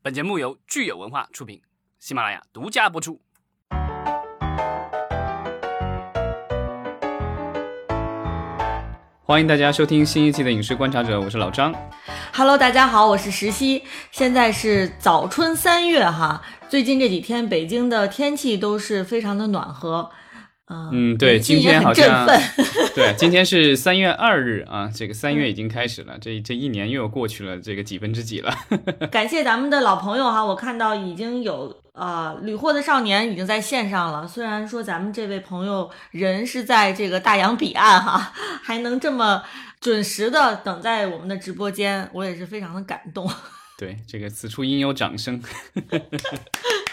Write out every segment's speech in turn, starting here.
本节目由聚友文化出品，喜马拉雅独家播出。欢迎大家收听新一期的《影视观察者》，我是老张。Hello，大家好，我是石溪。现在是早春三月哈，最近这几天北京的天气都是非常的暖和。呃、嗯，对，今天好振像奋。对，今天是三月二日啊，这个三月已经开始了，这这一年又过去了这个几分之几了。感谢咱们的老朋友哈，我看到已经有呃旅货的少年已经在线上了。虽然说咱们这位朋友人是在这个大洋彼岸哈，还能这么准时的等在我们的直播间，我也是非常的感动。对，这个此处应有掌声。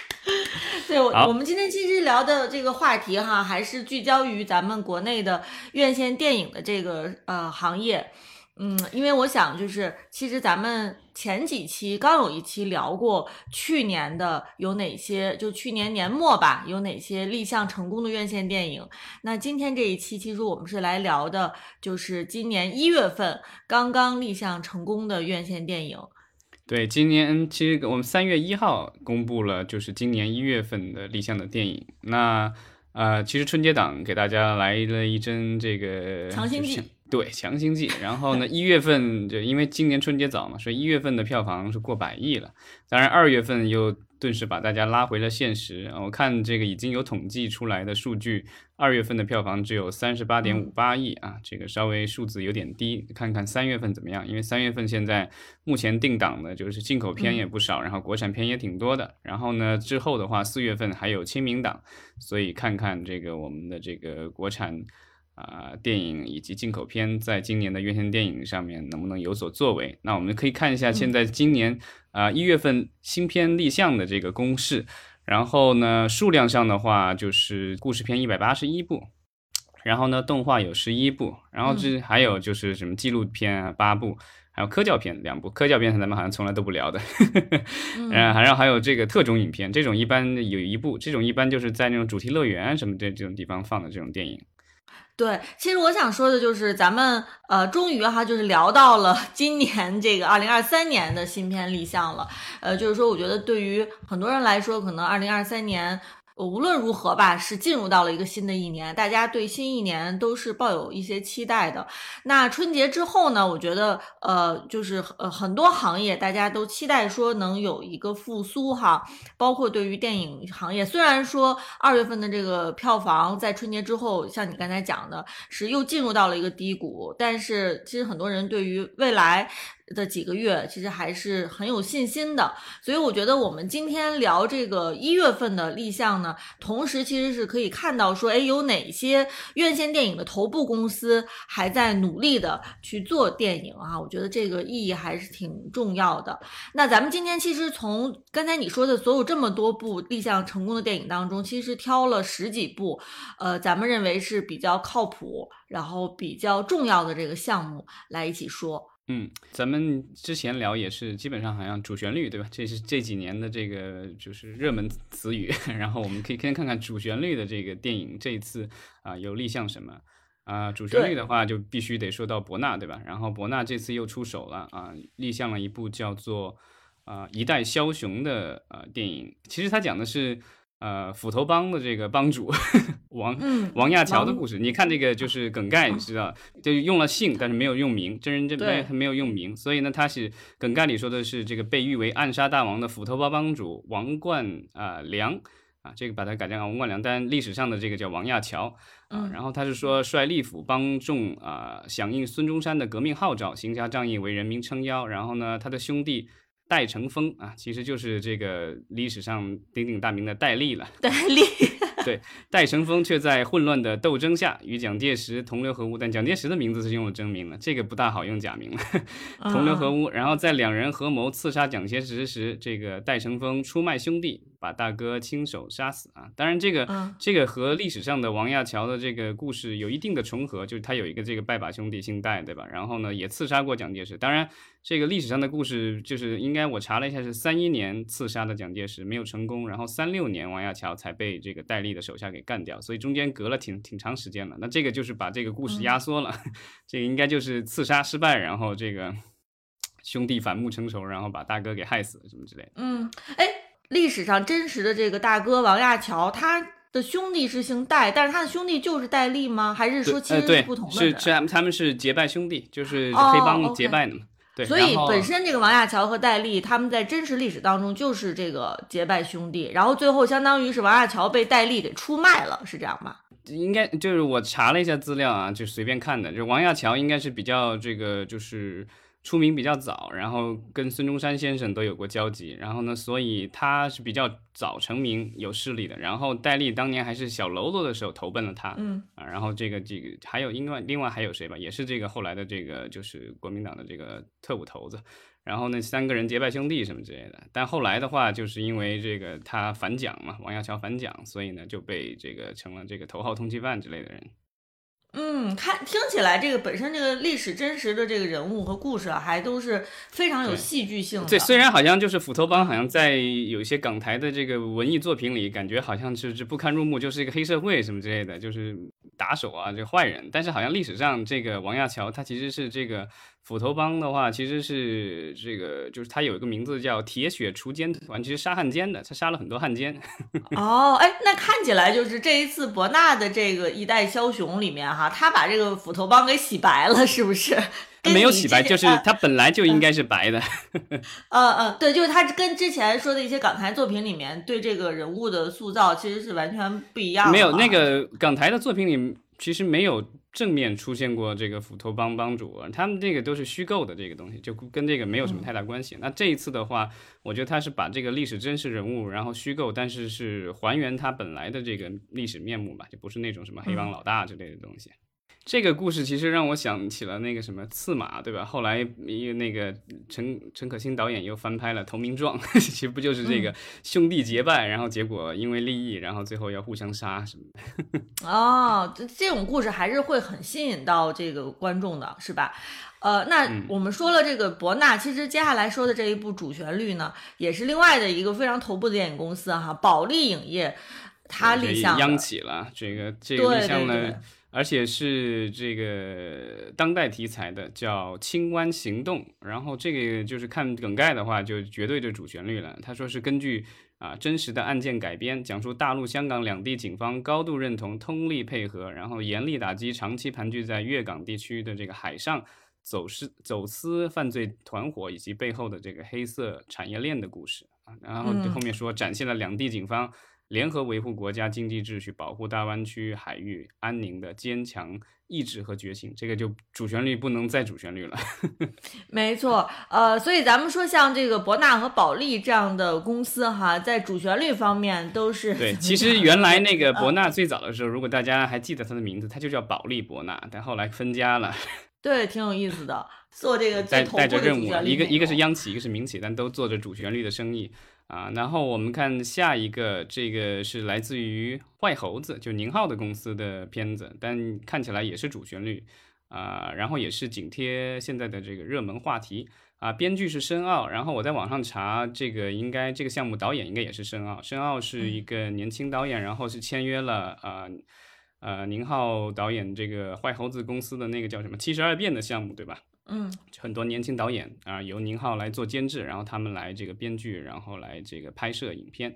对，我们今天其实聊的这个话题哈，还是聚焦于咱们国内的院线电影的这个呃行业。嗯，因为我想就是，其实咱们前几期刚有一期聊过去年的有哪些，就去年年末吧，有哪些立项成功的院线电影。那今天这一期，其实我们是来聊的，就是今年一月份刚刚立项成功的院线电影。对，今年其实我们三月一号公布了，就是今年一月份的立项的电影。那呃，其实春节档给大家来了一针这个强心剂就是对，强心剂。然后呢，一月份就因为今年春节早嘛，所以一月份的票房是过百亿了。当然，二月份又顿时把大家拉回了现实。我看这个已经有统计出来的数据，二月份的票房只有三十八点五八亿啊，这个稍微数字有点低。看看三月份怎么样？因为三月份现在目前定档的就是进口片也不少，然后国产片也挺多的。然后呢，之后的话，四月份还有清明档，所以看看这个我们的这个国产。啊、电影以及进口片在今年的院线电影上面能不能有所作为？那我们可以看一下现在今年啊一、月份新片立项的这个公示，然后呢数量上的话就是故事片一百八十一部，然后呢动画有十一部，然后这还有就是什么纪录片啊八部。还有科教片两部，科教片咱们好像从来都不聊的，嗯 然后还有还有这个特种影片，这种一般有一部，这种一般就是在那种主题乐园什么这这种地方放的这种电影。对，其实我想说的就是，咱们呃，终于哈，就是聊到了 今年这个二零二三年的新片立项了。呃，就是说，我觉得对于很多人来说，可能二零二三年。呃无论如何吧，是进入到了一个新的一年，大家对新一年都是抱有一些期待的。那春节之后呢，我觉得呃，就是呃很多行业大家都期待说能有一个复苏哈，包括对于电影行业，虽然说二月份的这个票房在春节之后，像你刚才讲的，是又进入到了一个低谷，但是其实很多人对于未来的几个月其实还是很有信心的，所以我觉得我们今天聊这个一月份的立项呢，同时其实是可以看到说，哎，有哪些院线电影的头部公司还在努力的去做电影啊？我觉得这个意义还是挺重要的。那咱们今天其实从刚才你说的所有这么多部立项成功的电影当中，其实挑了十几部，呃，咱们认为是比较靠谱，然后比较重要的这个项目来一起说。嗯，咱们之前聊也是基本上好像主旋律对吧？这是这几年的这个就是热门词语。然后我们可以先看看主旋律的这个电影，这一次啊、有立项什么啊、主旋律的话就必须得说到博纳对吧？然后博纳这次又出手了啊、立项了一部叫做啊、一代枭雄的呃电影。其实他讲的是呃斧头帮的这个帮主王嗯王亚乔的故事，你看这个就是梗概，你知道，就用了姓，但是没有用名，真人这对没没有用名，所以呢，他是梗概里说的是这个被誉为暗杀大王的斧头帮帮主王冠啊、良。啊，这个把它改成王冠良，但历史上的这个叫王亚乔啊，嗯然后他是说率力府帮众啊、响应孙中山的革命号召，行侠仗义为人民撑腰，然后呢，他的兄弟。戴成风啊，其实就是这个历史上鼎鼎大名的戴笠了。戴笠，对，戴成风却在混乱的斗争下与蒋介石同流合污，但蒋介石的名字是用了真名了，这个不大好用假名了，同流合污。然后在两人合谋刺杀蒋介石时，这个戴成风出卖兄弟，把大哥亲手杀死啊。当然，这个、嗯这个和历史上的王亚乔的这个故事有一定的重合，就是他有一个这个拜把兄弟姓戴，对吧？然后呢，也刺杀过蒋介石。当然，这个历史上的故事就是应该我查了一下，是三一年刺杀的蒋介石没有成功，然后三六年王亚乔才被这个戴笠的手下给干掉，所以中间隔了挺挺长时间了。那这个就是把这个故事压缩了，这个应该就是刺杀失败，然后这个兄弟反目成仇，然后把大哥给害死什么之类的。嗯，哎，历史上真实的这个大哥王亚樵，他的兄弟是姓戴，但是他的兄弟就是戴笠吗？还是说其实是不同的？是是他们他们是结拜兄弟，就是黑帮结拜的嘛。对，所以本身这个王亚樵和戴笠他们在真实历史当中就是这个结拜兄弟，然后最后相当于是王亚樵被戴笠给出卖了，是这样吧？应该就是我查了一下资料啊，就随便看的，就王亚樵应该是比较这个就是。出名比较早，然后跟孙中山先生都有过交集，然后呢，所以他是比较早成名有势力的。然后戴笠当年还是小喽啰的时候投奔了他，嗯啊，然后这个这个还有另外另外还有谁吧，也是这个后来的这个就是国民党的这个特务头子。然后那三个人结拜兄弟什么之类的，但后来的话就是因为这个他反蒋嘛，王亚樵反蒋，所以呢就被这个成了这个头号通缉犯之类的人。嗯，看听起来这个本身这个历史真实的这个人物和故事啊，还都是非常有戏剧性的。对，虽然好像就是斧头帮，好像在有一些港台的这个文艺作品里，感觉好像就是不堪入目，就是一个黑社会什么之类的，就是打手啊，这坏人。但是好像历史上这个王亚樵，他其实是这个。斧头帮的话，其实是这个，就是他有一个名字叫铁血锄奸团，其实杀汉奸的，他杀了很多汉奸。哦，哎，那看起来就是这一次伯纳的这个一代枭雄里面哈，他把这个斧头帮给洗白了，是不是？没有洗白，就是他本来就应该是白的。嗯嗯，对，就是他跟之前说的一些港台作品里面对这个人物的塑造其实是完全不一样的。没有那个港台的作品里。其实没有正面出现过这个斧头帮帮主，他们这个都是虚构的这个东西，就跟这个没有什么太大关系。那这一次的话，我觉得他是把这个历史真实人物，然后虚构，但是是还原他本来的这个历史面目吧，就不是那种什么黑帮老大之类的东西。这个故事其实让我想起了那个什么刺马，对吧？后来一个那个陈陈可辛导演又翻拍了《投名状》，其实不就是这个兄弟结拜，然后结果因为利益，然后最后要互相杀什么的。哦，这这种故事还是会很吸引到这个观众的，是吧？呃，那我们说了这个博纳，其实接下来说的这一部主旋律呢，也是另外的一个非常头部的电影公司哈，保利影业，它立项央企了，这个这个立项了。而且是这个当代题材的，叫《清湾行动》，然后这个就是看梗概的话，就绝对的主旋律了。他说是根据啊真实的案件改编，讲述大陆、香港两地警方高度认同、通力配合，然后严厉打击长期盘踞在粤港地区的这个海上走私走私犯罪团伙以及背后的这个黑色产业链的故事啊。然后后面说展现了两地警方。联合维护国家经济秩序、保护大湾区海域安宁的坚强意志和决心，这个就主旋律不能再主旋律了。没错，呃，所以咱们说像这个博纳和保利这样的公司哈，在主旋律方面都是对。其实原来那个博纳最早的时候，如果大家还记得他的名字，他就叫保利博纳，但后来分家了。对，挺有意思的，做这个带带着任务，一个一个是央企，一个是民企，但都做着主旋律的生意。啊，然后我们看下一个，这个是来自于坏猴子，就宁浩的公司的片子，但看起来也是主旋律啊，然后也是紧贴现在的这个热门话题啊。编剧是申奥，然后我在网上查，这个应该这个项目导演应该也是申奥，申奥是一个年轻导演，然后是签约了啊呃宁浩导演这个坏猴子公司的那个叫什么七十二变的项目，对吧？嗯，很多年轻导演啊，由宁浩来做监制，然后他们来这个编剧，然后来这个拍摄影片，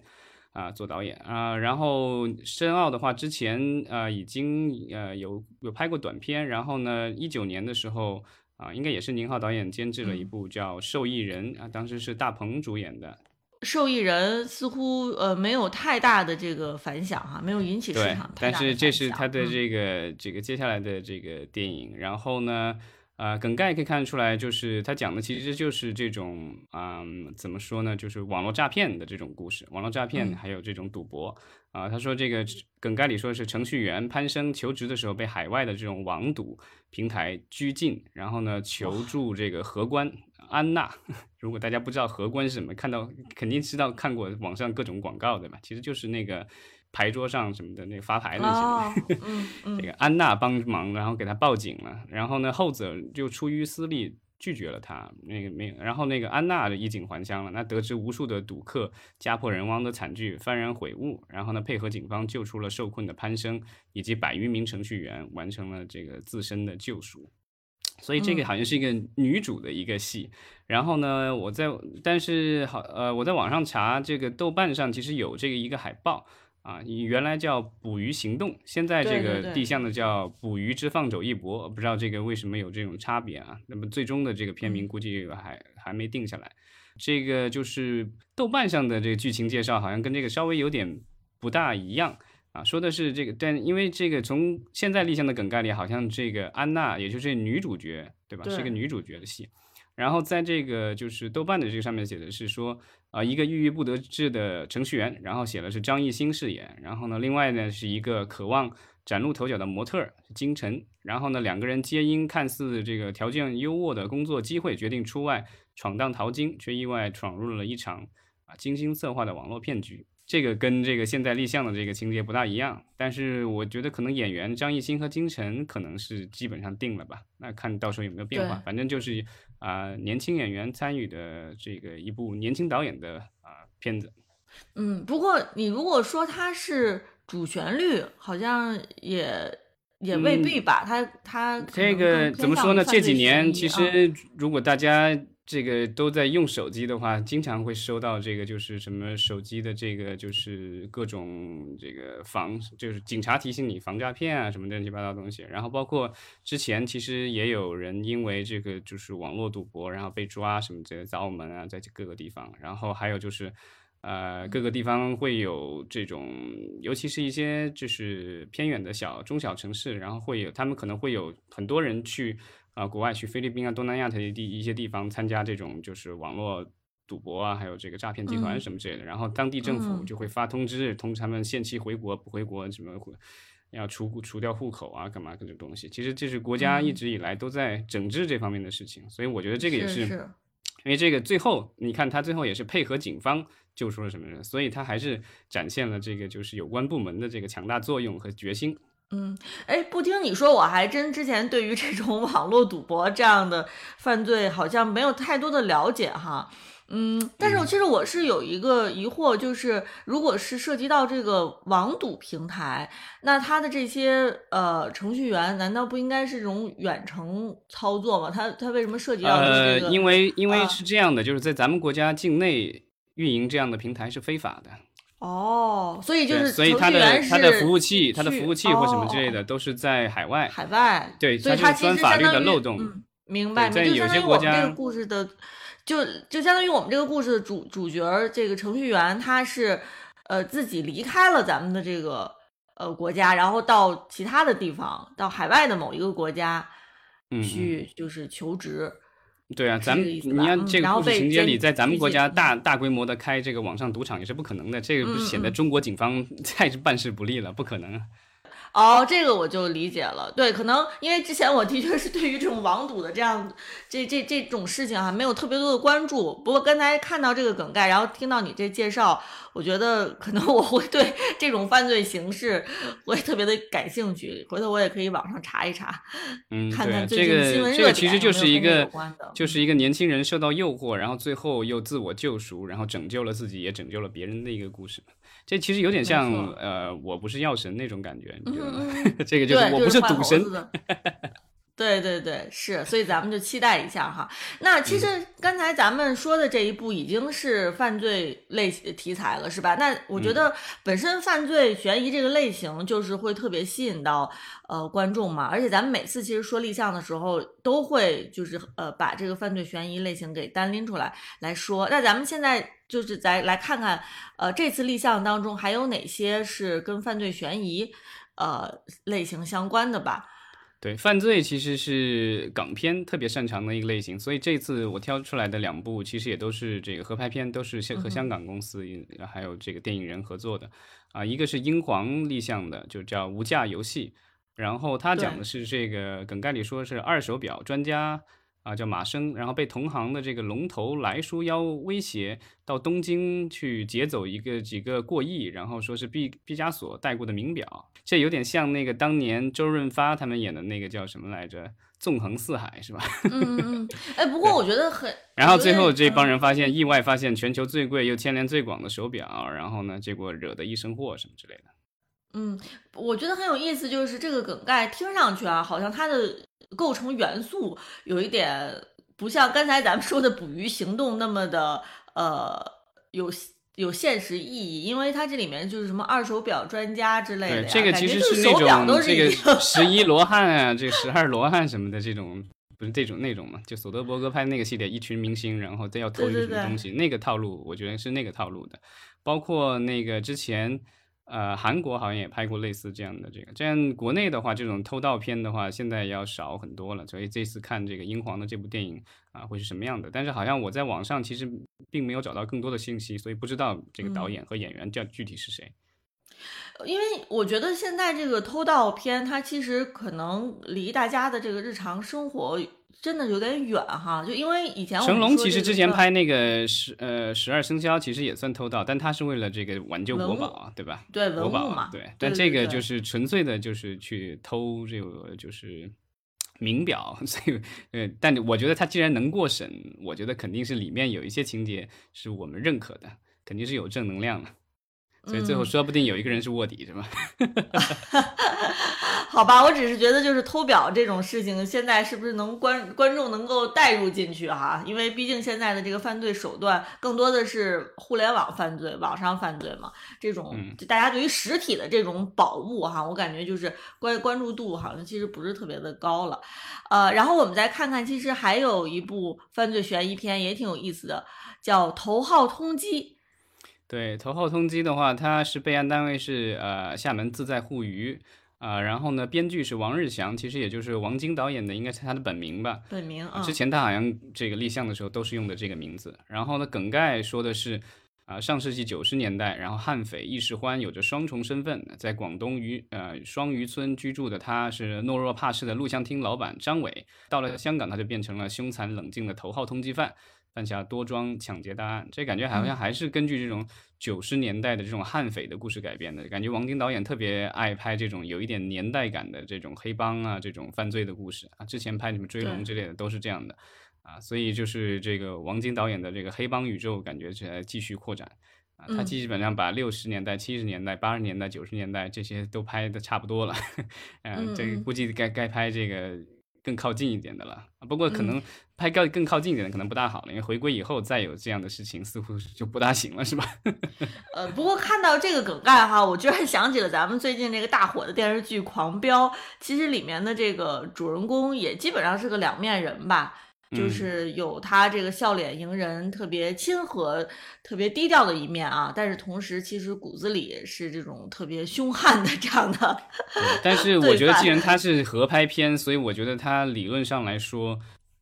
啊，做导演啊。然后申奥的话，之前呃已经呃有有拍过短片，然后呢，一九年的时候啊，应该也是宁浩导演监制了一部叫《受益人》啊，当时是大鹏主演的。受益人似乎呃没有太大的这个反响哈，没有引起市场。但是这是他的这个这个接下来的这个电影，然后呢？啊，梗概可以看得出来，就是他讲的其实就是这种，嗯，怎么说呢，就是网络诈骗的这种故事，网络诈骗还有这种赌博。啊，他说这个梗概里说是程序员攀升求职的时候被海外的这种网赌平台拘禁，然后呢求助这个荷官安娜。如果大家不知道荷官是什么，看到肯定知道看过网上各种广告对吧？其实就是那个。牌桌上什么的那个发牌那些，这个安娜帮忙，然后给他报警了，然后呢后者就出于私利拒绝了他，那个没有，然后那个安娜衣锦还乡了，那得知无数的赌客家破人亡的惨剧，幡然悔悟，然后呢配合警方救出了受困的潘生以及百余名程序员，完成了这个自身的救赎。所以这个好像是一个女主的一个戏。然后呢，我在但是好呃，我在网上查这个豆瓣上其实有这个一个海报啊，原来叫《捕鱼行动》，现在这个地向的叫《捕鱼之放走一搏》，不知道这个为什么有这种差别啊？那么最终的这个片名估计还还没定下来。这个就是豆瓣上的这个剧情介绍，好像跟这个稍微有点不大一样啊，说的是这个，但因为这个从现在立项的梗概里，好像这个安娜也就是女主角，对吧？是一个女主角的戏。然后在这个就是豆瓣的这个上面写的是说，啊，一个郁郁不得志的程序员，然后写的是张艺兴饰演，然后呢，另外呢是一个渴望崭露头角的模特金晨，然后呢两个人皆因看似这个条件优渥的工作机会，决定出外闯荡淘金，却意外闯入了一场啊精心策划的网络骗局。这个跟这个现在立项的这个情节不大一样，但是我觉得可能演员张艺兴和金晨可能是基本上定了吧，那看到时候有没有变化，反正就是啊年轻演员参与的这个一部年轻导演的啊片子。嗯，不过你如果说它是主旋律，好像也也未必吧，他他这个怎么说呢？这几年其实如果大家。这个都在用手机的话，经常会收到这个，就是什么手机的这个，就是各种这个防，就是警察提醒你防诈骗啊，什么乱七八糟东西。然后包括之前其实也有人因为这个就是网络赌博，然后被抓什么这个砸我门啊，在各个地方。然后还有就是，呃，各个地方会有这种，尤其是一些就是偏远的小中小城市，然后会有他们可能会有很多人去。啊，国外去菲律宾啊、东南亚这些地一些地方参加这种就是网络赌博啊，还有这个诈骗集团什么之类的，然后当地政府就会发通知通知他们限期回国，不回国什么要除除掉户口啊，干嘛各种东西。其实这是国家一直以来都在整治这方面的事情，所以我觉得这个也是，因为这个最后你看他最后也是配合警方救出了什么人，所以他还是展现了这个就是有关部门的这个强大作用和决心。嗯，哎，不听你说，我还真之前对于这种网络赌博这样的犯罪好像没有太多的了解哈。嗯，但是我其实我是有一个疑惑，就是如果是涉及到这个网赌平台，那他的这些呃程序员难道不应该是这种远程操作吗？他他为什么涉及到这个？因为因为是这样的，就是在咱们国家境内运营这样的平台是非法的。哦，所以就是，所以他的他的服务器，他的服务器或什么之类的，都是在海外。海外，对，所以它其实法律的漏洞。明白，在有些国家，这个故事的，就就相当于我们这个故事的主主角，这个程序员，他是呃自己离开了咱们的这个呃国家，然后到其他的地方，到海外的某一个国家去，就是求职。对啊，咱们你看这个故事情节里，在咱们国家大大规模的开这个网上赌场也是不可能的，这个不显得中国警方 太是办事不力了，不可能。哦，这个我就理解了。对，可能因为之前我的确是对于这种网赌的这样这这这种事情哈，没有特别多的关注。不过刚才看到这个梗概，然后听到你这介绍，我觉得可能我会对这种犯罪形式会特别的感兴趣。回头我也可以网上查一查，嗯，看看最近新闻热点有没有就是一个年轻人受到诱惑，然后最后又自我救赎，然后拯救了自己，也拯救了别人的一个故事。这其实有点像呃，我不是药神那种感觉，你觉得吗？这个就是我不是赌神。对对对，是，所以咱们就期待一下哈。那其实刚才咱们说的这一部已经是犯罪类题材了，是吧？那我觉得本身犯罪悬疑这个类型就是会特别吸引到呃观众嘛。而且咱们每次其实说立项的时候，都会就是呃把这个犯罪悬疑类型给单拎出来来说。那咱们现在就是再来看看，呃，这次立项当中还有哪些是跟犯罪悬疑呃类型相关的吧？对，犯罪其实是港片特别擅长的一个类型，所以这次我挑出来的两部其实也都是这个合拍片，都是和香港公司还有这个电影人合作的，啊，一个是英皇立项的，就叫《无价游戏》，然后他讲的是这个梗概里说是二手表专家。啊，叫马生，然后被同行的这个龙头来书妖威胁到东京去劫走一个几个过亿，然后说是毕毕加索戴过的名表，这有点像那个当年周润发他们演的那个叫什么来着，《纵横四海》是吧？嗯嗯。哎，不过我觉得很。然后最后这帮人发现意外发现全球最贵又牵连最广的手表，然后呢，结果惹得一身祸什么之类的。嗯，我觉得很有意思，就是这个梗概听上去啊，好像它的构成元素有一点不像刚才咱们说的捕鱼行动那么的呃有有现实意义，因为它这里面就是什么二手表专家之类的对，这个其实是那种这个十一 罗汉啊，这十二罗汉什么的这种。不是这种那种嘛？就索德伯格拍那个系列，一群明星，然后再要偷一个什么东西，那个套路，我觉得是那个套路的。包括那个之前，呃，韩国好像也拍过类似这样的这个。这样国内的话，这种偷盗片的话，现在要少很多了。所以这次看这个英皇的这部电影啊，会是什么样的？但是好像我在网上其实并没有找到更多的信息，所以不知道这个导演和演员叫具体是谁。因为我觉得现在这个偷盗片，它其实可能离大家的这个日常生活真的有点远哈。就因为以前成龙其实之前拍那个十呃十二生肖，其实也算偷盗，但他是为了这个挽救国宝，对吧？对国宝嘛。对，但这个就是纯粹的，就是去偷这个就是名表。所以呃，但我觉得他既然能过审，我觉得肯定是里面有一些情节是我们认可的，肯定是有正能量的。所以最后说不定有一个人是卧底，是吧？好吧，我只是觉得就是偷表这种事情，现在是不是能观观众能够带入进去哈？因为毕竟现在的这个犯罪手段更多的是互联网犯罪、网上犯罪嘛，这种就大家对于实体的这种宝物哈，我感觉就是关关注度好像其实不是特别的高了。呃，然后我们再看看，其实还有一部犯罪悬疑片也挺有意思的，叫《头号通缉》。对，头号通缉的话，它是备案单位是呃厦门自在互娱啊，然后呢，编剧是王日祥，其实也就是王晶导演的，应该是他的本名吧？本名啊。之前他好像这个立项的时候都是用的这个名字。然后呢，梗概说的是啊，上世纪九十年代，然后悍匪易世欢有着双重身份，在广东渔呃双渔村居住的他是懦弱怕事的录像厅老板张伟，到了香港他就变成了凶残冷静的头号通缉犯。犯下多桩抢劫大案，这感觉好像还是根据这种九十年代的这种悍匪的故事改编的。感觉王晶导演特别爱拍这种有一点年代感的这种黑帮啊，这种犯罪的故事啊。之前拍什么追龙之类的都是这样的啊，所以就是这个王晶导演的这个黑帮宇宙感觉在继续扩展啊。他基本上把六十年代、七十年代、八十年代、九十年代这些都拍的差不多了，嗯，这估计该该拍这个。更靠近一点的了不过可能拍更更靠近一点的可能不大好了，因为回归以后再有这样的事情似乎就不大行了，是吧？呃，不过看到这个梗概哈，我居然想起了咱们最近那个大火的电视剧《狂飙》，其实里面的这个主人公也基本上是个两面人吧。就是有他这个笑脸迎人、特别亲和、特别低调的一面啊，但是同时其实骨子里是这种特别凶悍的这样的。但是我觉得，既然他是合拍片，所以我觉得他理论上来说，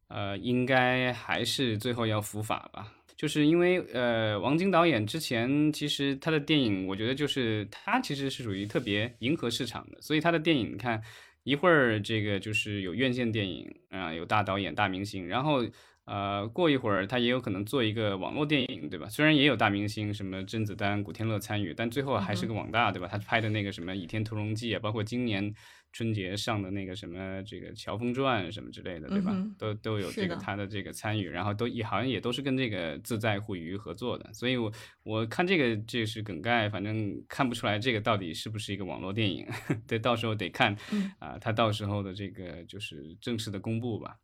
呃，应该还是最后要伏法吧。就是因为呃，王晶导演之前其实他的电影，我觉得就是他其实是属于特别迎合市场的，所以他的电影你看。一会儿这个就是有院线电影啊，有大导演、大明星，然后呃，过一会儿他也有可能做一个网络电影，对吧？虽然也有大明星，什么甄子丹、古天乐参与，但最后还是个网大，对吧？他拍的那个什么《倚天屠龙记》啊，包括今年。春节上的那个什么这个《乔峰传》什么之类的，对吧？都都有这个他的这个参与，然后都也好像也都是跟这个自在互娱合作的，所以我我看这个这是梗概，反正看不出来这个到底是不是一个网络电影，对，到时候得看啊，他到时候的这个就是正式的公布吧。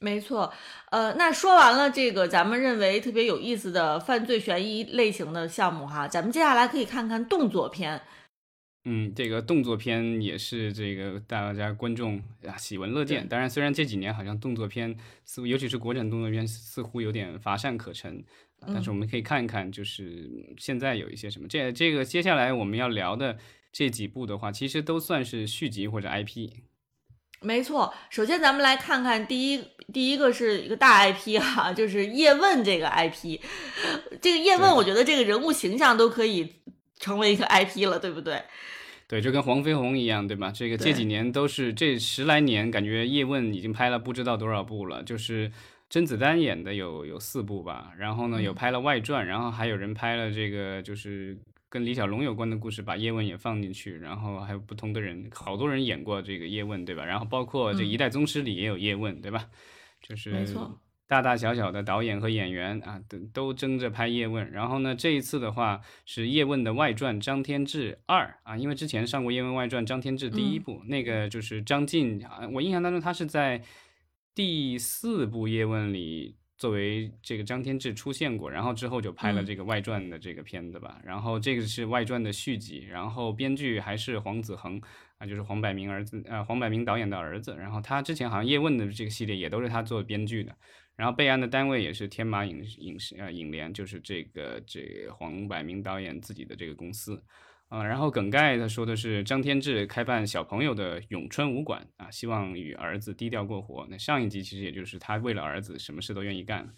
没错，呃，那说完了这个咱们认为特别有意思的犯罪悬疑类型的项目哈，咱们接下来可以看看动作片。嗯，这个动作片也是这个大家观众啊喜闻乐见。当然，虽然这几年好像动作片似乎，尤其是国产动作片似乎有点乏善可陈，但是我们可以看一看，就是现在有一些什么。这这个接下来我们要聊的这几部的话，其实都算是续集或者 IP。没错，首先咱们来看看第一第一个是一个大 IP 哈，就是叶问这个 IP。这个叶问，我觉得这个人物形象都可以成为一个 IP 了，对不对？对，就跟黄飞鸿一样，对吧？这个这几年都是这十来年，感觉叶问已经拍了不知道多少部了。就是甄子丹演的有有四部吧，然后呢有拍了外传，然后还有人拍了这个就是跟李小龙有关的故事，把叶问也放进去，然后还有不同的人，好多人演过这个叶问，对吧？然后包括这一代宗师里也有叶问，对吧？就是没错，大大小小的导演和演员啊，都都争着拍叶问。然后呢，这一次的话是叶问的外传《张天志二》啊，因为之前上过叶问外传《张天志》第一部，那个就是张晋啊，我印象当中他是在第四部叶问里。作为这个张天志出现过，然后之后就拍了这个外传的这个片子吧。然后这个是外传的续集，然后编剧还是黄子恒啊，就是黄百鸣儿子呃黄百鸣导演的儿子。然后他之前好像叶问的这个系列也都是他做编剧的。然后备案的单位也是天马影影视啊影联，就是这个这黄百鸣导演自己的这个公司。啊，然后梗概他说的是张天志开办小朋友的咏春武馆啊，希望与儿子低调过活。那上一集其实也就是他为了儿子什么事都愿意干。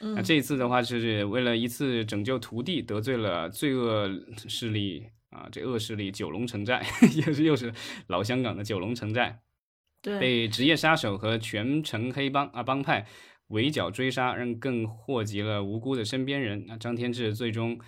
那这一次的话是为了一次拯救徒弟得罪了罪恶势力啊，这恶势力九龙城寨 也是又是老香港的九龙城寨，对，被职业杀手和全城黑帮啊帮派围剿追杀，让更祸及了无辜的身边人。那张天志最终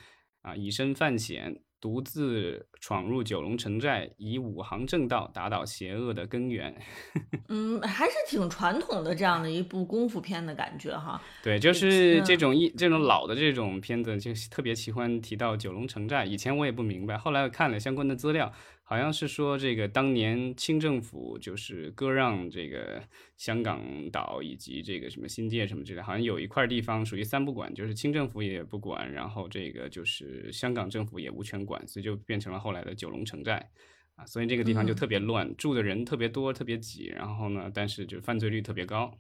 啊以身犯险。独自闯入九龙城寨，以五行正道打倒邪恶的根源。嗯，还是挺传统的这样的一部功夫片的感觉哈。对，就是这种一这种老的这种片子，就特别喜欢提到九龙城寨。以前我也不明白，后来看了相关的资料。好像是说这个当年清政府就是割让这个香港岛以及这个什么新界什么之类，好像有一块地方属于三不管，就是清政府也不管，然后这个就是香港政府也无权管，所以就变成了后来的九龙城寨啊，所以这个地方就特别乱，住的人特别多，特别挤，然后呢，但是就犯罪率特别高。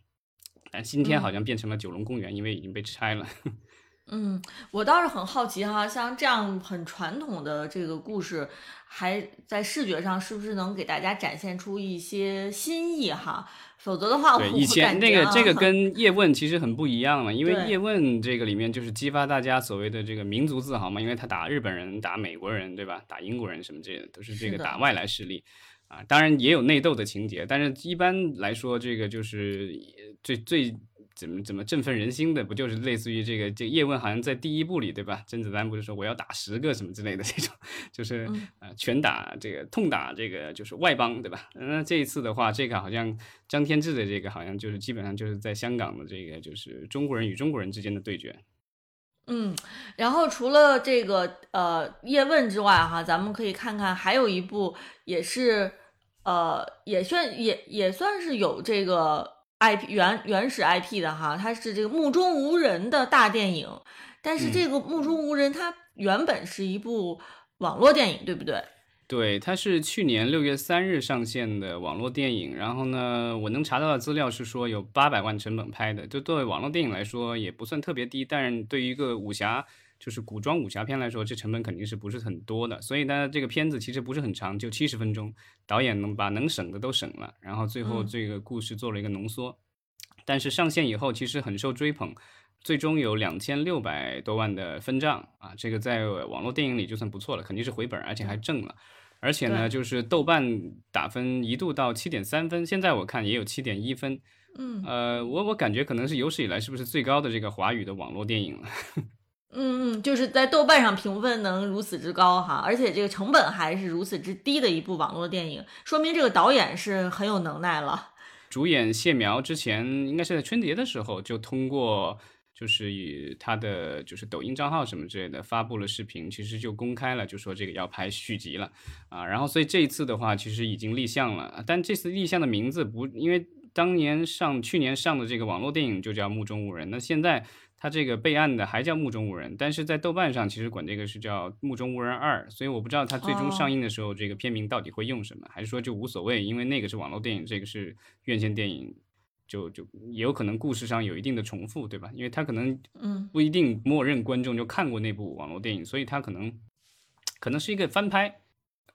但今天好像变成了九龙公园，因为已经被拆了。嗯，我倒是很好奇哈，像这样很传统的这个故事，还在视觉上是不是能给大家展现出一些新意哈？否则的话，对以前那个这个 跟叶问其实很不一样了，因为叶问这个里面就是激发大家所谓的这个民族自豪嘛，因为他打日本人、打美国人，对吧？打英国人什么这些都是这个打外来势力啊，当然也有内斗的情节，但是一般来说，这个就是最最。怎么怎么振奋人心的，不就是类似于这个这叶问好像在第一部里对吧？甄子丹不是说我要打十个什么之类的这种，就是呃拳打这个痛打这个就是外邦对吧？那这一次的话，这个好像张天志的这个好像就是基本上就是在香港的这个就是中国人与中国人之间的对决。嗯，然后除了这个呃叶问之外哈，咱们可以看看还有一部也是呃也算也也算是有这个。IP 原原始 IP 的哈，它是这个目中无人的大电影，但是这个目中无人它原本是一部网络电影，对不对？对，它是去年六月三日上线的网络电影。然后呢，我能查到的资料是说有八百万成本拍的，就作为网络电影来说也不算特别低，但是对于一个武侠。就是古装武侠片来说，这成本肯定是不是很多的，所以呢，这个片子其实不是很长，就七十分钟，导演能把能省的都省了，然后最后这个故事做了一个浓缩。但是上线以后其实很受追捧，最终有两千六百多万的分账啊，这个在网络电影里就算不错了，肯定是回本，而且还挣了。而且呢，就是豆瓣打分一度到七点三分，现在我看也有七点一分。嗯，呃，我我感觉可能是有史以来是不是最高的这个华语的网络电影了。嗯嗯，就是在豆瓣上评分能如此之高哈，而且这个成本还是如此之低的一部网络电影，说明这个导演是很有能耐了。主演谢苗之前应该是在春节的时候就通过，就是以他的就是抖音账号什么之类的发布了视频，其实就公开了，就说这个要拍续集了啊。然后所以这一次的话，其实已经立项了，但这次立项的名字不，因为当年上去年上的这个网络电影就叫《目中无人》，那现在。他这个备案的还叫《目中无人》，但是在豆瓣上其实管这个是叫《目中无人二》，所以我不知道他最终上映的时候这个片名到底会用什么，还是说就无所谓，因为那个是网络电影，这个是院线电影，就就也有可能故事上有一定的重复，对吧？因为他可能嗯不一定默认观众就看过那部网络电影，所以他可能可能是一个翻拍。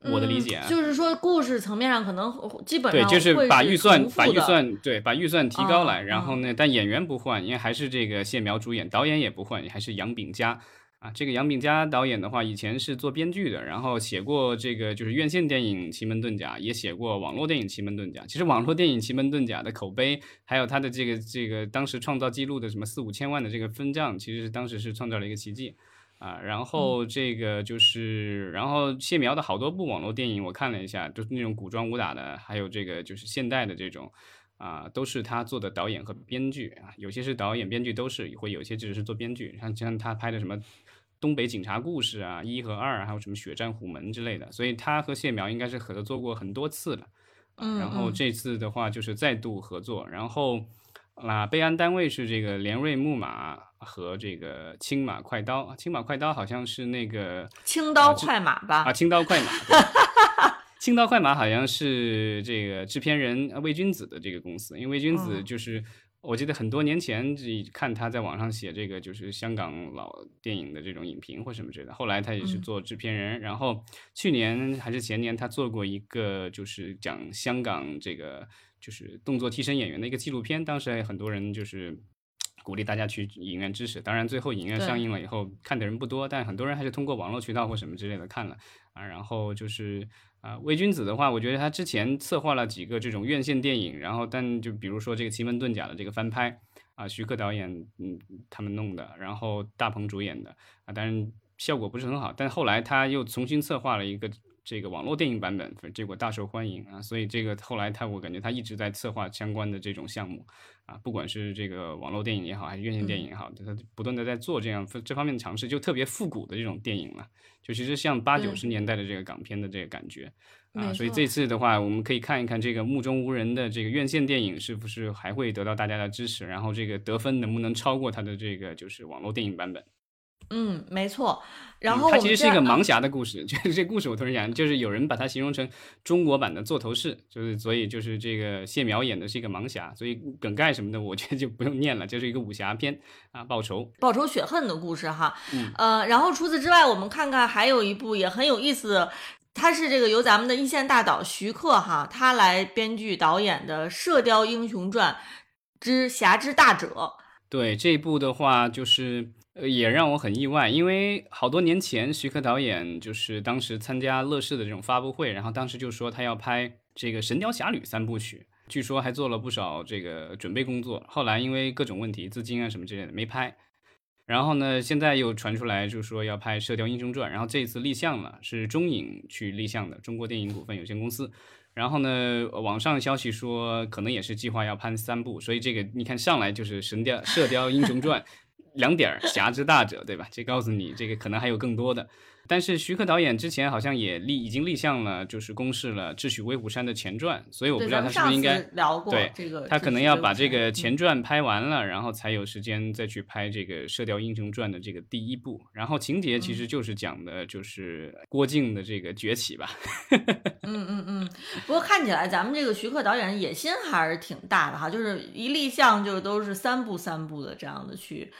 我的理解啊就是说，故事层面上可能基本上对，就是把预算把预算对把预算提高来，然后呢，但演员不换，因为还是这个谢苗主演，导演也不换，还是杨炳佳啊。这个杨炳佳导演的话，以前是做编剧的，然后写过这个就是院线电影《奇门遁甲》，也写过网络电影《奇门遁甲》。其实网络电影《奇门遁甲》的口碑，还有他的这个这个当时创造记录的什么四五千万的这个分账，其实是当时是创造了一个奇迹。啊，然后这个就是，然后谢苗的好多部网络电影我看了一下，就是那种古装武打的，还有这个就是现代的这种，啊，都是他做的导演和编剧啊，有些是导演、编剧都是，会有些只是做编剧，像像他拍的什么《东北警察故事》啊，一和二，还有什么《血战虎门》之类的，所以他和谢苗应该是合作过很多次了。嗯，然后这次的话就是再度合作，然后啊，备案单位是这个联瑞木马和这个青马快刀，青马快刀好像是那个青刀快马吧？啊，青刀快马。青刀快马好像是这个制片人魏君子的这个公司，因为魏君子就是我记得很多年前看他在网上写这个就是香港老电影的这种影评或什么之类的，后来他也是做制片人，然后去年还是前年他做过一个就是讲香港这个就是动作替身演员的一个纪录片，当时很多人就是鼓励大家去影院支持，当然最后影院上映了以后看的人不多，但很多人还是通过网络渠道或什么之类的看了啊，然后就是。啊，魏君子的话，我觉得他之前策划了几个这种院线电影，然后但就比如说这个《奇门遁甲》的这个翻拍啊，徐克导演嗯他们弄的，然后大鹏主演的啊，但是效果不是很好，但后来他又重新策划了一个这个网络电影版本，结果大受欢迎啊，所以这个后来他我感觉他一直在策划相关的这种项目。啊，不管是这个网络电影也好，还是院线电影也好，他不断的在做这样这方面的尝试，就特别复古的这种电影了，就其实像八九十年代的这个港片的这个感觉啊。所以这次的话，我们可以看一看这个目中无人的这个院线电影是不是还会得到大家的支持，然后这个得分能不能超过它的这个就是网络电影版本。嗯，没错。然后它其实是一个盲侠的故事，就是这故事我突然想，就是有人把它形容成中国版的座头市，就是所以就是这个谢苗演的是一个盲侠，所以梗概什么的我觉得就不用念了，就是一个武侠片啊，报仇、报仇雪恨的故事哈。呃，然后除此之外，我们看看还有一部也很有意思的，它是这个由咱们的一线大导徐克哈他来编剧导演的《射雕英雄传之侠之大者》。对这一部的话，就是。也让我很意外，因为好多年前徐克导演就是当时参加乐视的这种发布会，然后当时就说他要拍这个《神雕侠侣》三部曲，据说还做了不少这个准备工作。后来因为各种问题，资金啊什么之类的没拍。然后呢，现在又传出来就说要拍《射雕英雄传》，然后这一次立项了，是中影去立项的，中国电影股份有限公司。然后呢，网上消息说可能也是计划要拍三部，所以这个你看上来就是《神雕射雕英雄传》。两点儿侠之大者，对吧？这告诉你，这个可能还有更多的。但是徐克导演之前好像也立已经立项了，就是公示了《智取威虎山》的前传，所以我不知道他是不是应该聊过对这个，他可能要把这个前传拍完了，然后才有时间再去拍这个《射雕英雄传》的这个第一部。然后情节其实就是讲的就是郭靖的这个崛起吧。嗯嗯嗯。不过看起来咱们这个徐克导演野心还是挺大的哈，就是一立项就都是三部三部的这样的去。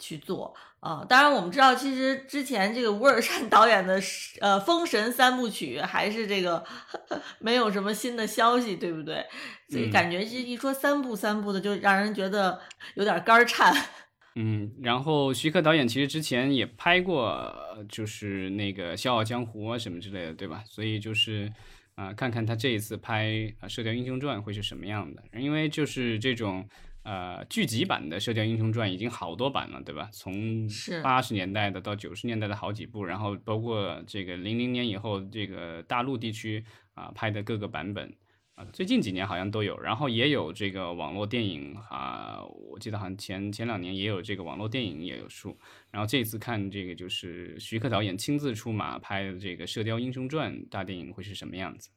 去做啊！当然，我们知道，其实之前这个吴尔善导演的呃《封神三部曲》还是这个 没有什么新的消息，对不对？所以感觉这一说三部三部的，就让人觉得有点肝颤。嗯，然后徐克导演其实之前也拍过，就是那个《笑傲江湖》啊什么之类的，对吧？所以就是啊，看看他这一次拍《啊射雕英雄传》会是什么样的，因为就是这种。呃，剧集版的《射雕英雄传》已经好多版了，对吧？从八十年代的到九十年代的好几部，然后包括这个零零年以后这个大陆地区啊拍的各个版本啊，最近几年好像都有，然后也有这个网络电影啊，我记得好像前前两年也有这个网络电影也有出，然后这次看这个就是徐克导演亲自出马拍的这个《射雕英雄传》大电影会是什么样子？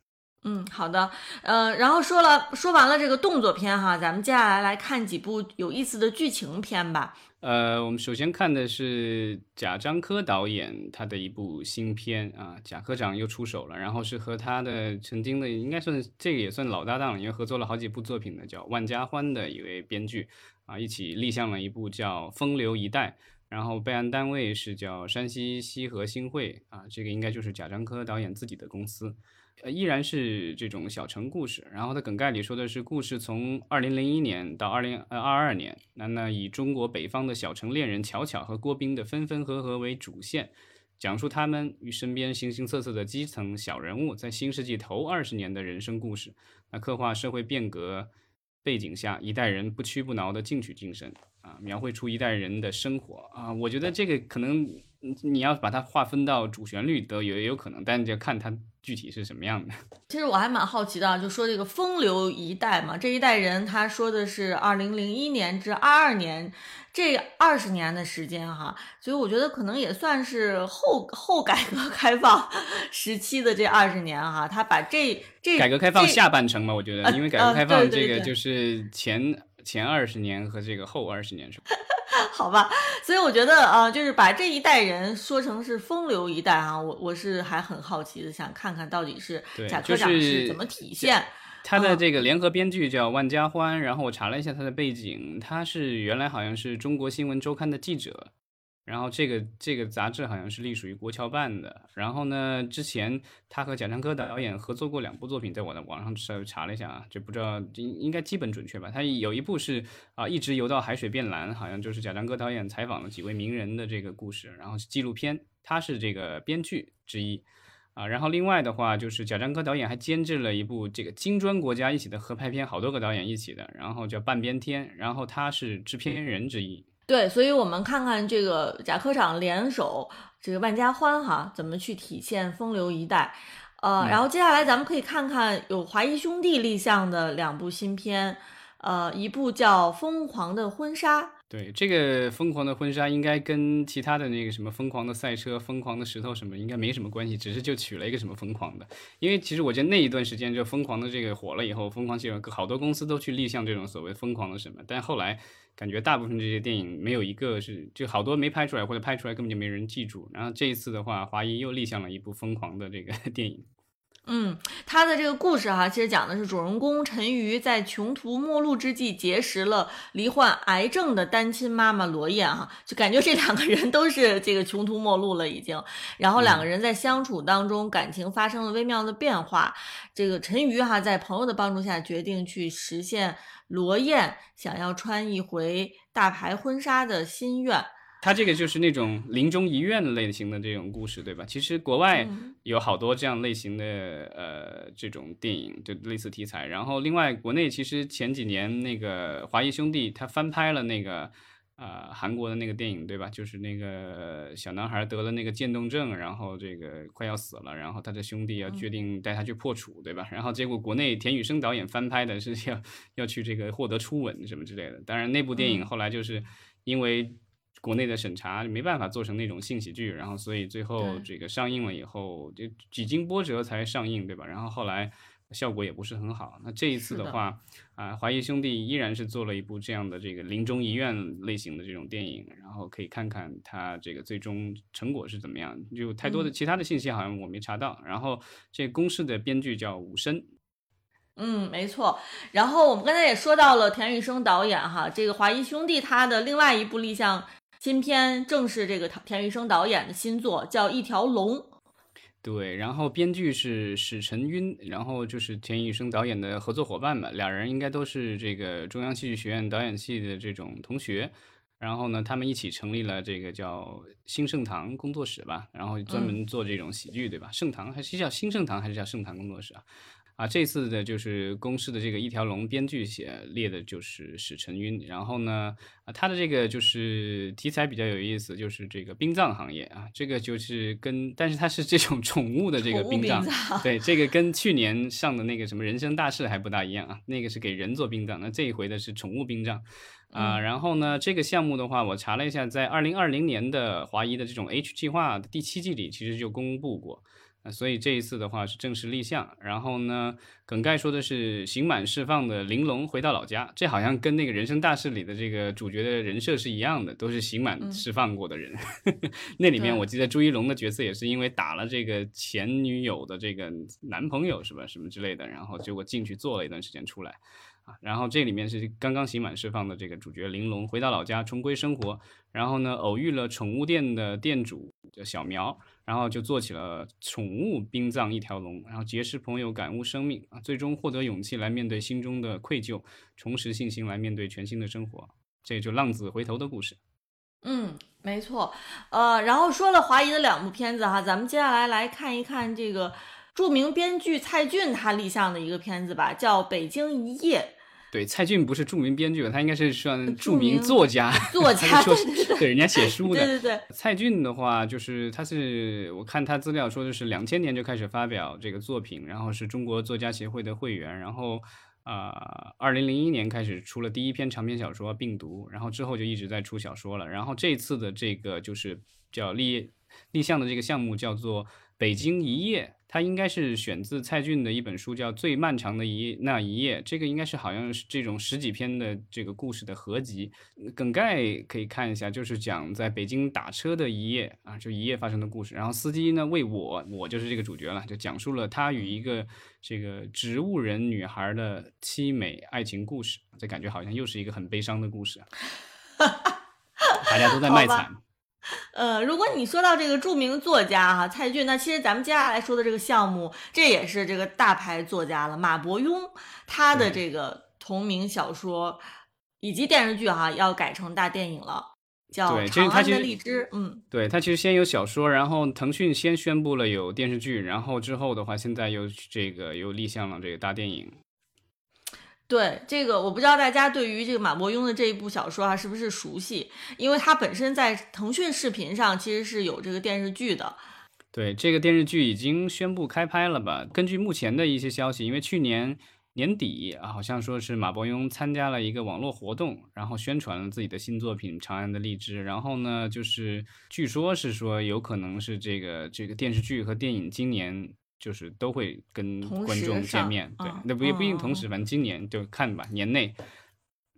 嗯，好的，呃，然后说了说完了这个动作片哈，咱们接下来来看几部有意思的剧情片吧。呃，我们首先看的是贾樟柯导演他的一部新片啊，贾科长又出手了，然后是和他的曾经的应该算这个也算老搭档了，因为合作了好几部作品的，叫万家欢的一位编剧啊，一起立项了一部叫《风流一代》，然后备案单位是叫山西西河新会啊，这个应该就是贾樟柯导演自己的公司。呃，依然是这种小城故事。然后它梗概里说的是，故事从二零零一年到二零呃二二年，那那以中国北方的小城恋人巧巧和郭斌的分分合合为主线，讲述他们与身边形形色色的基层小人物在新世纪头二十年的人生故事。那刻画社会变革背景下一代人不屈不挠的进取精神啊，描绘出一代人的生活啊。我觉得这个可能。你要把它划分到主旋律都也有可能，但就看它具体是什么样的。其实我还蛮好奇的，就说这个风流一代嘛，这一代人他说的是二零零一年至二二年这二十年的时间哈，所以我觉得可能也算是后后改革 开放时期的这二十年哈，他把这这改革开放下半程嘛，我觉得，因为改革开放这个就是前前二十年和这个后二十年是吧？好吧，所以我觉得呃，就是把这一代人说成是风流一代啊，我我是还很好奇的，想看看到底是贾科长是是怎么体现。他的嗯这个联合编剧叫万家欢，然后我查了一下他的背景，他是原来好像是中国新闻周刊的记者，然后这个这个杂志好像是隶属于国侨办的。然后呢，之前他和贾樟柯导演合作过两部作品，在我的网上稍微查了一下啊，就不知道应应该基本准确吧。他有一部是啊、一直游到海水变蓝，好像就是贾樟柯导演采访了几位名人的这个故事，然后是纪录片，他是这个编剧之一。啊，然后另外的话就是贾樟柯导演还监制了一部这个金砖国家一起的合拍片，好多个导演一起的，然后叫《半边天》，然后他是制片人之一。对，所以我们看看这个贾科长联手这个万家欢哈，怎么去体现风流一代。呃，嗯然后接下来咱们可以看看有华谊兄弟立项的两部新片，呃，一部叫《疯狂的婚纱》，对，这个疯狂的婚纱应该跟其他的那个什么疯狂的赛车、疯狂的石头什么应该没什么关系，只是就取了一个什么疯狂的。因为其实我觉得那一段时间就疯狂的这个火了以后，疯狂系统好多公司都去立项这种所谓疯狂的什么，但后来感觉大部分这些电影没有一个是就好多没拍出来，或者拍出来根本就没人记住。然后这一次的话，华谊又立项了一部疯狂的这个 电影。嗯，他的这个故事哈，其实讲的是主人公陈瑜在穷途末路之际结识了罹患癌症的单亲妈妈罗燕哈，就感觉这两个人都是这个穷途末路了已经。然后两个人在相处当中，感情发生了微妙的变化。这个陈瑜哈在朋友的帮助下，决定去实现罗燕想要穿一回大牌婚纱的心愿。它这个就是那种临终遗愿类型的这种故事，对吧？其实国外嗯有好多这样类型的呃这种电影，就类似题材。然后另外国内其实前几年那个华谊兄弟他翻拍了那个呃韩国的那个电影，对吧？就是那个小男孩得了那个渐冻症，然后这个快要死了，然后他的兄弟要决定带他去破处，对吧？然后结果国内田雨生导演翻拍的是要 要去这个获得初吻什么之类的。当然那部电影嗯后来就是因为国内的审查没办法做成那种性喜剧，然后所以最后这个上映了以后，就几经波折才上映，对吧？然后后来效果也不是很好。那这一次的的话，啊，华谊兄弟依然是做了一部这样的这个临终遗愿类型的这种电影，然后可以看看它这个最终成果是怎么样。就太多的嗯其他的信息好像我没查到。然后这个公式的编剧叫武申，嗯，没错。然后我们刚才也说到了田雨生导演哈，这个华谊兄弟他的另外一部立项新片，正是这个田雨生导演的新作，叫《一条龙》。对，然后编剧是史晨晕，然后就是田雨生导演的合作伙伴吧，俩人应该都是这个中央戏剧学院导演系的这种同学，然后呢，他们一起成立了这个叫新盛堂工作室吧，然后专门做这种喜剧，对吧？盛堂还是叫新盛堂还是叫盛堂工作室啊？啊，这次的就是公司的这个一条龙编剧写列的就是史晨晕，然后呢，啊，他的这个就是题材比较有意思，就是这个殡葬行业啊，这个就是跟，但是他是这种宠物的这个殡葬，对，这个跟去年上的那个什么人生大事还不大一样啊，那个是给人做殡葬，那这一回的是宠物殡葬。啊、然后呢，这个项目的话，我查了一下，在二零二零年的华谊的这种 H 计划的第七季里，其实就公布过，啊，所以这一次的话是正式立项。然后呢，梗概说的是刑满释放的玲珑回到老家，这好像跟那个人生大事里的这个主角的人设是一样的，都是刑满释放过的人。那里面我记得朱一龙的角色也是因为打了这个前女友的这个男朋友是吧，什么之类的，然后结果进去坐了一段时间出来。啊，然后这里面是刚刚刑满释放的这个主角玲珑回到老家重归生活，然后呢偶遇了宠物店的店主叫小苗，然后就做起了宠物殡葬一条龙，然后结识朋友，感悟生命啊，最终获得勇气来面对心中的愧疚，重拾信心来面对全新的生活，这就浪子回头的故事。嗯，没错。呃，然后说了华谊的两部片子哈，咱们接下来来看一看这个著名编剧蔡骏他立项的一个片子吧，叫《北京一夜》。对，蔡骏不是著名编剧，他应该是算著名作家，作 他家 对人家写书的。对对对，蔡骏的话，就是他是我看他资料说的是两千年就开始发表这个作品，然后是中国作家协会的会员，然后啊，二零零一年开始出了第一篇长篇小说《病毒》，然后之后就一直在出小说了。然后这次的这个就是叫立立项的这个项目叫做《北京一夜》，它应该是选自蔡骏的一本书，叫《最漫长的一那一夜》。这个应该是好像是这种十几篇的这个故事的合集。梗概可以看一下，就是讲在北京打车的一夜啊，就一夜发生的故事。然后司机呢为我，我就是这个主角了，就讲述了他与一个这个植物人女孩的凄美爱情故事。这感觉好像又是一个很悲伤的故事啊，大家都在卖惨。呃，如果你说到这个著名作家哈蔡骏，那其实咱们接下来说的这个项目，这也是这个大牌作家了，马伯庸他的这个同名小说以及电视剧哈要改成大电影了，叫《对其实长安的它其实荔枝》。嗯，对，它其实先有小说，然后腾讯先宣布了有电视剧，然后之后的话，现在又这个又立项了这个大电影。对这个，我不知道大家对于这个马伯庸的这一部小说啊是不是熟悉，因为他本身在腾讯视频上其实是有这个电视剧的。对，这个电视剧已经宣布开拍了吧？根据目前的一些消息，因为去年年底啊，好像说是马伯庸参加了一个网络活动，然后宣传了自己的新作品《长安的荔枝》，然后呢，就是据说是说有可能是这个这个电视剧和电影今年就是都会跟观众见面，对嗯，那不也不一定同时，反正今年就看吧，年内。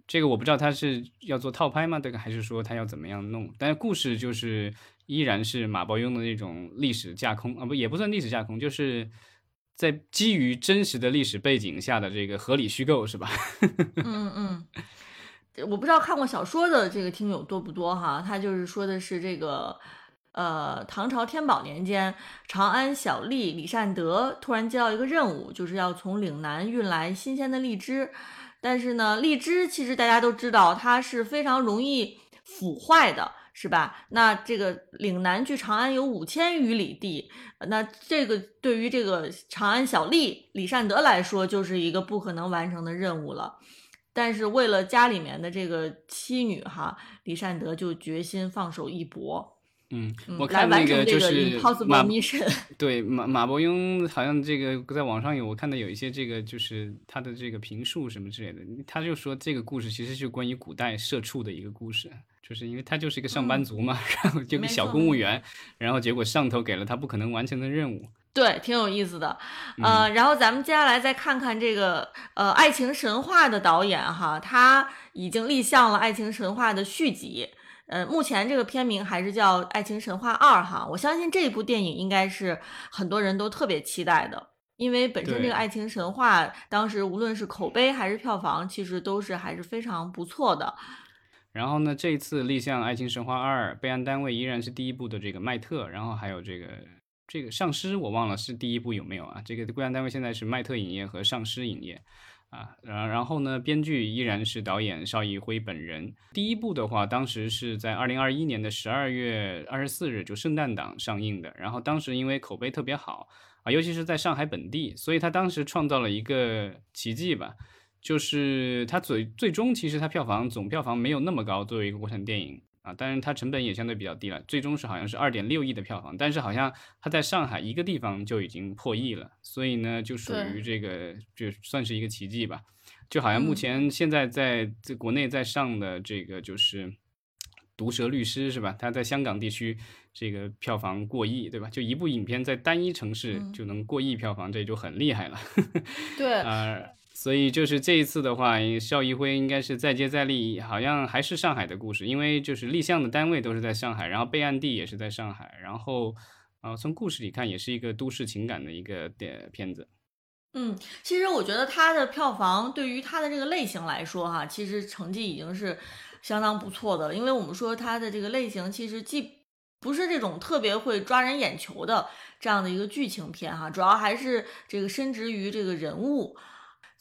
这个我不知道他是要做套拍吗？这个还是说他要怎么样弄？但是故事就是依然是马伯庸的那种历史架空啊，不也不算历史架空，就是在基于真实的历史背景下的这个合理虚构，是吧？嗯嗯，我不知道看过小说的这个听友多不多哈，他就是说的是这个。呃，唐朝天宝年间，长安小吏李善德突然接到一个任务，就是要从岭南运来新鲜的荔枝。但是呢，荔枝其实大家都知道，它是非常容易腐坏的，是吧？那这个岭南距长安有五千余里地，那这个对于这个长安小吏李善德来说，就是一个不可能完成的任务了。但是为了家里面的这个妻女哈，李善德就决心放手一搏，嗯，嗯，我看那个就是 马。对马马伯庸好像这个在网上有我看到有一些这个就是他的这个评述什么之类的，他就说这个故事其实是关于古代社畜的一个故事，就是因为他就是一个上班族嘛，然后就个小公务员，然后结果上头给了他不可能完成的任务。对，挺有意思的。嗯呃，然后咱们接下来再看看这个呃《爱情神话》的导演哈，他已经立项了《爱情神话》的续集。呃，目前这个片名还是叫《爱情神话二》哈。我相信这部电影应该是很多人都特别期待的，因为本身这个《爱情神话》当时无论是口碑还是票房，其实都是还是非常不错的。然后呢，这一次立项《爱情神话二》，备案单位依然是第一部的这个麦特，然后还有这个这个上师，我忘了是第一部有没有啊？这个备案单位现在是麦特影业和上师影业啊。然然后呢，编剧依然是导演邵艺辉本人。第一部的话，当时是在二零二一年的十二月二十四日，就圣诞档上映的。然后当时因为口碑特别好啊，尤其是在上海本地，所以他当时创造了一个奇迹吧。就是他最最终其实他票房总票房没有那么高，作为一个国产电影啊，当然它成本也相对比较低了，最终是好像是二点六亿的票房，但是好像它在上海一个地方就已经破亿了，所以呢就属于这个就算是一个奇迹吧，就好像目嗯前现在在在国内在上的这个就是。毒舌律师是吧？他在香港地区这个票房过亿，对吧？就一部影片在单一城市嗯就能过亿票房，这就很厉害了。对，呃，所以就是这一次的话，邵一辉应该是再接再厉，好像还是上海的故事，因为就是立项的单位都是在上海，然后备案地也是在上海，然后呃，从故事里看也是一个都市情感的一个电片子。嗯，其实我觉得它的票房对于它的这个类型来说，哈，其实成绩已经是相当不错的了。因为我们说它的这个类型其实既不是这种特别会抓人眼球的这样的一个剧情片，哈，主要还是这个深植于这个人物。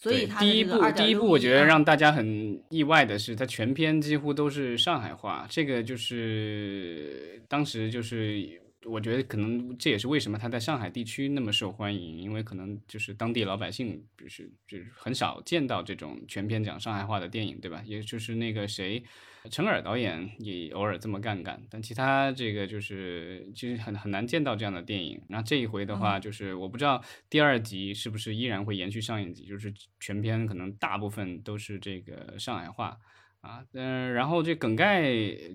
所以对第一部，第一部我觉得让大家很意外的是，它全篇几乎都是上海话，这个就是当时就是我觉得可能这也是为什么它在上海地区那么受欢迎，因为可能就是当地老百姓就是就是很少见到这种全篇讲上海话的电影，对吧？也就是那个谁，陈耳导演也偶尔这么干干，但其他这个就是其实很很难见到这样的电影。然后这一回的话，就是我不知道第二集是不是依然会延续上一集，就是全篇可能大部分都是这个上海话。啊，嗯，然后这梗概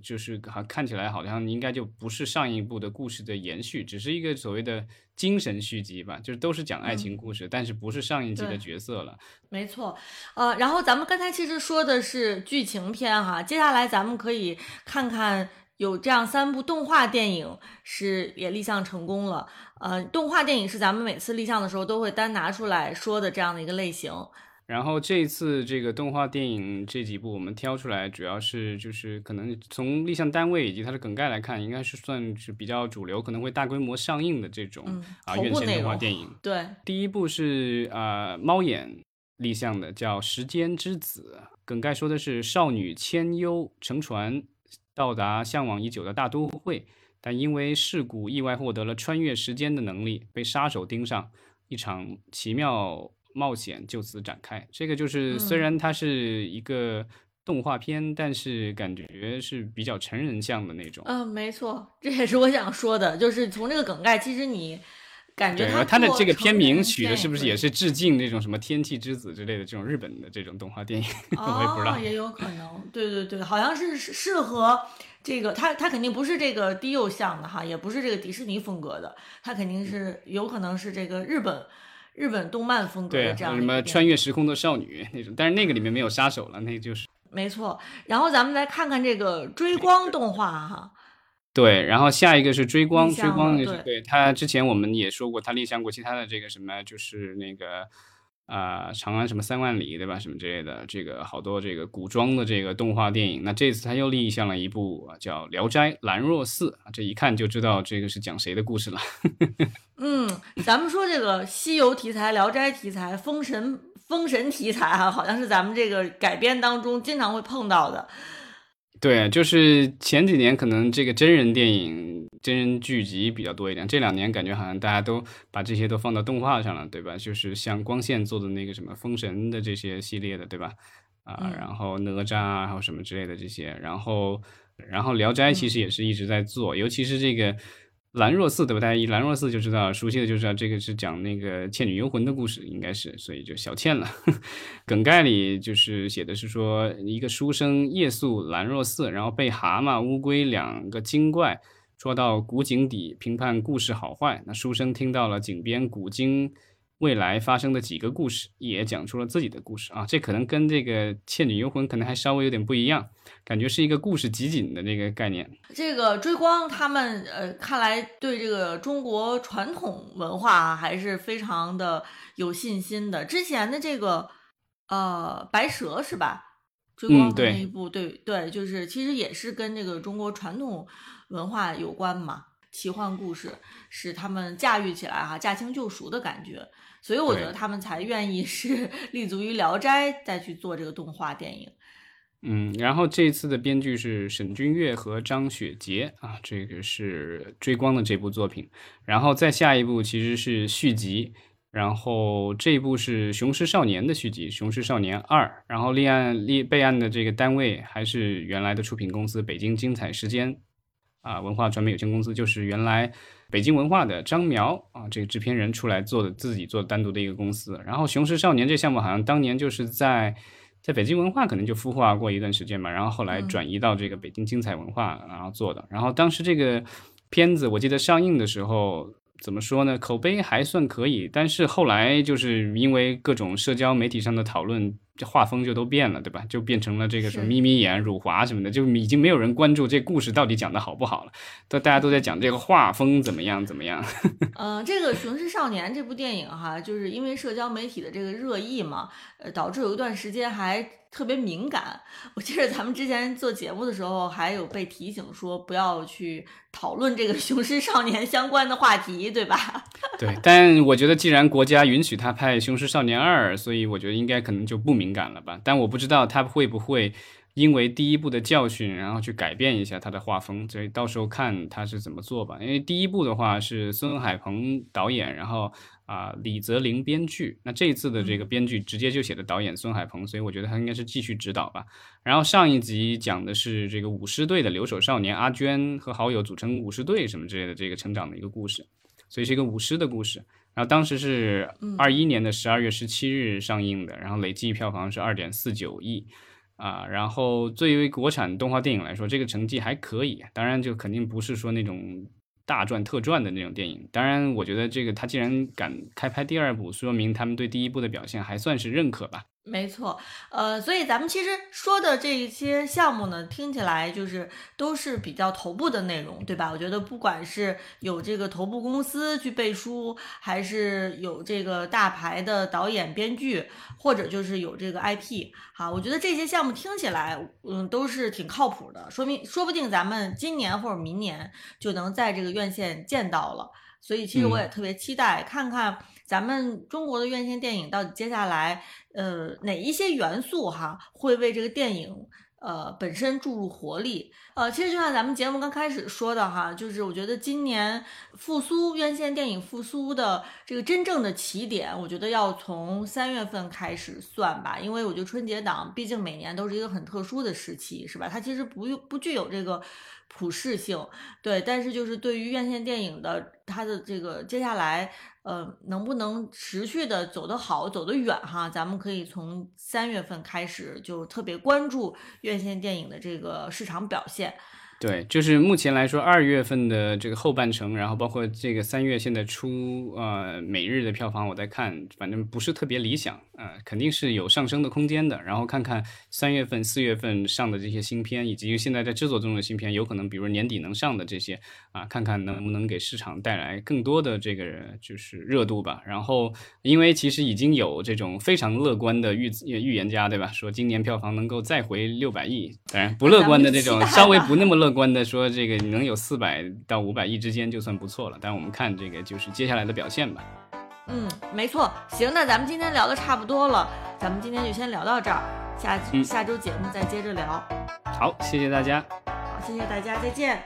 就是好看起来好像应该就不是上一部的故事的延续，只是一个所谓的精神续集吧，就是都是讲爱情故事，但是不是上一季的角色了。没错，呃，然后咱们刚才其实说的是剧情片哈，接下来咱们可以看看有这样三部动画电影是也立项成功了。呃，动画电影是咱们每次立项的时候都会单拿出来说的这样的一个类型。然后这次这个动画电影这几部我们挑出来，主要是就是可能从立项单位以及它的梗概来看，应该是算是比较主流，可能会大规模上映的这种啊院线动画电影。对，第一部是啊猫眼立项的，叫《时间之子》，梗概说的是少女千优乘船到达向往已久的大都会，但因为事故意外获得了穿越时间的能力，被杀手盯上，一场奇妙。冒险就此展开，这个就是虽然它是一个动画片，但是感觉是比较成人向的那种。嗯，没错，这也是我想说的，就是从这个梗概，其实你感觉它的这个片名取的是不是也是致敬那种什么《天气之子》之类的这种日本的这种动画电影？我也不知道，也有可能。对对对，好像是适合这个，它它肯定不是这个低幼向的哈，也不是这个迪士尼风格的，它肯定是有可能是这个日本。日本动漫风格的这样什么穿越时空的少女那种，但是那个里面没有杀手了，那就是没错。然后咱们来看看这个追光动画哈，对，然后下一个是追光，追光就是对他之前我们也说过，他立项过其他的这个什么，就是那个。啊，长安什么三万里，对吧？什么之类的，这个好多这个古装的这个动画电影。那这次他又立项了一部叫《聊斋兰若寺》啊，这一看就知道这个是讲谁的故事了。嗯，咱们说这个西游题材、聊斋题材、封神封神题材哈，好像是咱们这个改编当中经常会碰到的。对，就是前几年可能这个真人电影、真人剧集比较多一点，这两年感觉好像大家都把这些都放到动画上了，对吧？就是像光线做的那个什么《封神》的这些系列的，对吧？啊，然后哪吒啊，还有什么之类的这些，然后，然后《聊斋》其实也是一直在做，尤其是这个。兰若寺对吧？大家一兰若寺就知道，熟悉的就知道这个是讲那个《倩女幽魂》的故事，应该是，所以就小倩了。梗概里就是写的是说，一个书生夜宿兰若寺，然后被蛤蟆、乌龟两个精怪捉到古井底评判故事好坏。那书生听到了井边古今未来发生的几个故事，也讲出了自己的故事啊。这可能跟这个《倩女幽魂》可能还稍微有点不一样。感觉是一个故事集锦的那个概念。这个追光他们呃，看来对这个中国传统文化还是非常的有信心的。之前的这个呃白蛇是吧？追光的那一部，对对，就是其实也是跟这个中国传统文化有关嘛，奇幻故事使他们驾驭起来哈，驾轻就熟的感觉。所以我觉得他们才愿意是 立足于《聊斋》再去做这个动画电影。嗯，然后这次的编剧是沈君越和张雪洁啊，这个是追光的这部作品。然后再下一部其实是续集，然后这一部是《雄狮少年》的续集，《雄狮少年二》。然后立案立备案的这个单位还是原来的出品公司北京精彩时间啊文化传媒有限公司，就是原来北京文化的张苗啊这个制片人出来做的自己做单独的一个公司。然后《雄狮少年》这项目好像当年就是在。在北京文化可能就孵化过一段时间嘛，然后后来转移到这个北京精彩文化，然后做的。然后当时这个片子我记得上映的时候，怎么说呢？口碑还算可以，但是后来就是因为各种社交媒体上的讨论。这画风就都变了，对吧？就变成了这个什么眯眯眼、辱华什么的，就已经没有人关注这故事到底讲的好不好了，都大家都在讲这个画风怎么样怎么样。嗯，这个《雄狮少年》这部电影哈，就是因为社交媒体的这个热议嘛，呃，导致有一段时间还。特别敏感，我记得咱们之前做节目的时候，还有被提醒说不要去讨论这个 《雄狮少年》相关的话题，对吧？对，但我觉得既然国家允许他拍《雄狮少年二》，所以我觉得应该可能就不敏感了吧？但我不知道他会不会。因为第一部的教训，然后去改变一下他的画风，所以到时候看他是怎么做吧。因为第一部的话是孙海鹏导演，然后啊李泽林编剧，那这一次的这个编剧直接就写的导演孙海鹏，所以我觉得他应该是继续指导吧。然后上一集讲的是这个舞狮队的留守少年阿娟和好友组成舞狮队什么之类的这个成长的一个故事，所以是一个舞狮的故事。然后当时是二一年的十二月十七日上映的，然后累计票房是二点四九亿，啊，然后作为国产动画电影来说，这个成绩还可以。当然，就肯定不是说那种大赚特赚的那种电影。当然，我觉得这个他既然敢开拍第二部，说明他们对第一部的表现还算是认可吧。没错，呃，所以咱们其实说的这一些项目呢，听起来就是都是比较头部的内容，对吧？我觉得不管是有这个头部公司去背书，还是有这个大牌的导演、编剧，或者就是有这个 IP，哈，我觉得这些项目听起来，嗯，都是挺靠谱的，说明说不定咱们今年或者明年就能在这个院线见到了。所以其实我也特别期待看看。咱们中国的院线电影到底接下来，呃，哪一些元素哈会为这个电影呃本身注入活力？呃，其实就像咱们节目刚开始说的哈，就是我觉得今年复苏院线电影复苏的这个真正的起点，我觉得要从三月份开始算吧，因为我觉得春节档毕竟每年都是一个很特殊的时期，是吧？它其实不不具有这个普适性，对，但是就是对于院线电影的它的这个接下来。呃，能不能持续的走得好，走得远哈？咱们可以从三月份开始就特别关注院线电影的这个市场表现。对，就是目前来说，二月份的这个后半程，然后包括这个三月现在出，呃，每日的票房我在看，反正不是特别理想，呃，肯定是有上升的空间的。然后看看三月份、四月份上的这些新片，以及现在在制作中的新片，有可能比如年底能上的这些，啊，看看能不能给市场带来更多的这个就是热度吧。然后，因为其实已经有这种非常乐观的预预言家，对吧？说今年票房能够再回六百亿，当然不乐观的这种，稍微不那么乐。乐观的说，这个能有四百到五百亿之间就算不错了。但是我们看这个就是接下来的表现吧。嗯，没错。行，那咱们今天聊的差不多了，咱们今天就先聊到这儿，下下周节目再接着聊。好，谢谢大家。好，谢谢大家，再见。